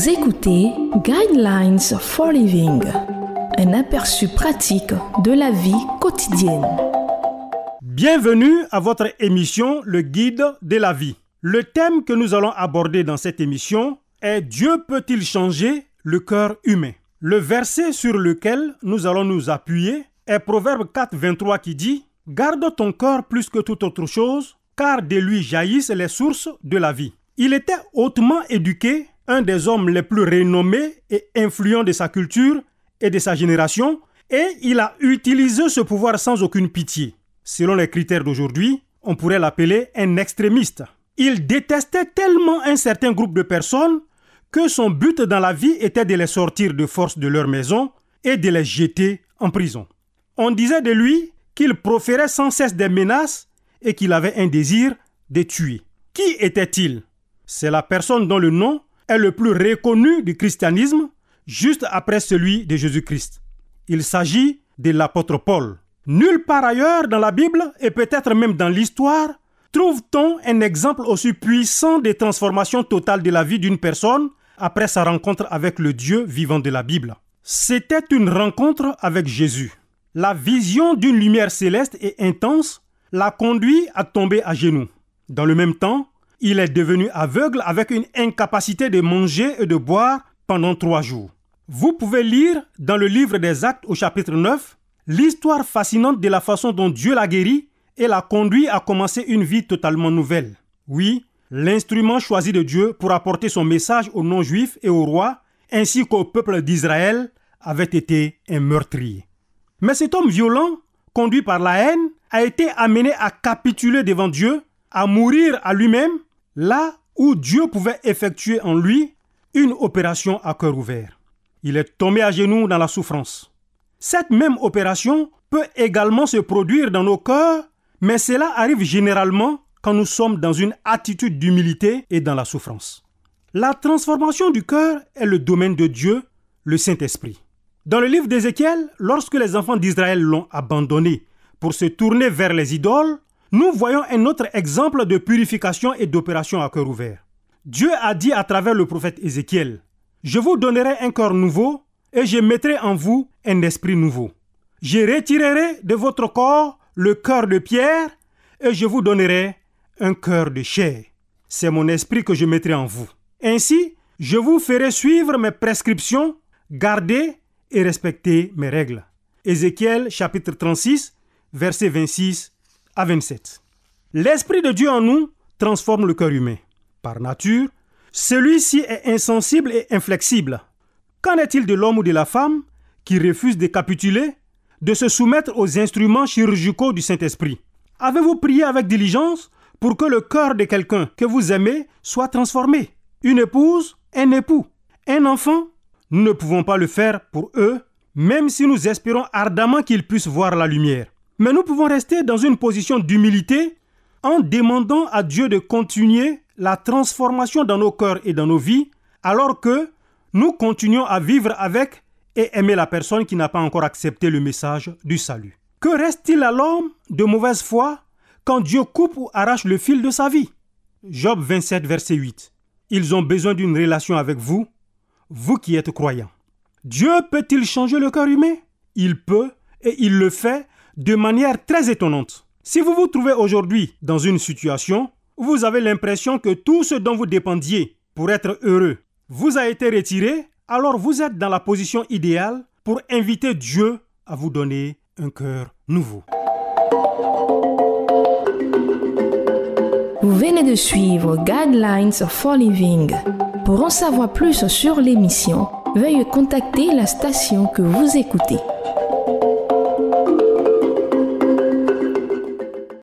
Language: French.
Vous écoutez Guidelines for Living, un aperçu pratique de la vie quotidienne. Bienvenue à votre émission Le Guide de la vie. Le thème que nous allons aborder dans cette émission est Dieu peut-il changer le cœur humain? Le verset sur lequel nous allons nous appuyer est Proverbe 4, 23 qui dit Garde ton cœur plus que toute autre chose, car de lui jaillissent les sources de la vie. Il était hautement éduqué, un des hommes les plus renommés et influents de sa culture et de sa génération, et il a utilisé ce pouvoir sans aucune pitié. Selon les critères d'aujourd'hui, on pourrait l'appeler un extrémiste. Il détestait tellement un certain groupe de personnes que son but dans la vie était de les sortir de force de leur maison et de les jeter en prison. On disait de lui qu'il proférait sans cesse des menaces et qu'il avait un désir de tuer. Qui était-il? C'est la personne dont le nom le plus reconnu du christianisme, juste après celui de Jésus-Christ. Il s'agit de l'apôtre Paul. Nulle part ailleurs dans la Bible, et peut-être même dans l'histoire, trouve-t-on un exemple aussi puissant de transformation totale de la vie d'une personne après sa rencontre avec le Dieu vivant de la Bible. C'était une rencontre avec Jésus. La vision d'une lumière céleste et intense l'a conduit à tomber à genoux. Dans le même temps, il est devenu aveugle avec une incapacité de manger et de boire pendant trois jours. Vous pouvez lire dans le livre des Actes au chapitre 9 l'histoire fascinante de la façon dont Dieu l'a guéri et l'a conduit à commencer une vie totalement nouvelle. Oui, l'instrument choisi de Dieu pour apporter son message aux non-juifs et aux rois, ainsi qu'au peuple d'Israël, avait été un meurtrier. Mais cet homme violent, conduit par la haine, a été amené à capituler devant Dieu, à mourir à lui-même, là où Dieu pouvait effectuer en lui une opération à cœur ouvert. Il est tombé à genoux dans la souffrance. Cette même opération peut également se produire dans nos cœurs, mais cela arrive généralement quand nous sommes dans une attitude d'humilité et dans la souffrance. La transformation du cœur est le domaine de Dieu, le Saint-Esprit. Dans le livre d'Ézéchiel, lorsque les enfants d'Israël l'ont abandonné pour se tourner vers les idoles, nous voyons un autre exemple de purification et d'opération à cœur ouvert. Dieu a dit à travers le prophète Ézéchiel, Je vous donnerai un cœur nouveau et je mettrai en vous un esprit nouveau. Je retirerai de votre corps le cœur de pierre et je vous donnerai un cœur de chair. C'est mon esprit que je mettrai en vous. Ainsi, je vous ferai suivre mes prescriptions, garder et respecter mes règles. Ézéchiel chapitre 36, versets 26 à 27. L'Esprit de Dieu en nous transforme le cœur humain. Par nature, celui-ci est insensible et inflexible. Qu'en est-il de l'homme ou de la femme qui refuse de capituler, de se soumettre aux instruments chirurgicaux du Saint-Esprit? Avez-vous prié avec diligence pour que le cœur de quelqu'un que vous aimez soit transformé? Une épouse, un époux, un enfant? Nous ne pouvons pas le faire pour eux, même si nous espérons ardemment qu'ils puissent voir la lumière. Mais nous pouvons rester dans une position d'humilité en demandant à Dieu de continuer la transformation dans nos cœurs et dans nos vies, alors que nous continuons à vivre avec et aimer la personne qui n'a pas encore accepté le message du salut. Que reste-t-il à l'homme de mauvaise foi quand Dieu coupe ou arrache le fil de sa vie? Job 27, verset 8. Ils ont besoin d'une relation avec vous, vous qui êtes croyants. Dieu peut-il changer le cœur humain? Il peut et il le fait de manière très étonnante. Si vous vous trouvez aujourd'hui dans une situation où vous avez l'impression que tout ce dont vous dépendiez pour être heureux vous a été retiré, alors vous êtes dans la position idéale pour inviter Dieu à vous donner un cœur nouveau. Vous venez de suivre Guidelines for Living. Pour en savoir plus sur l'émission, veuillez contacter la station que vous écoutez.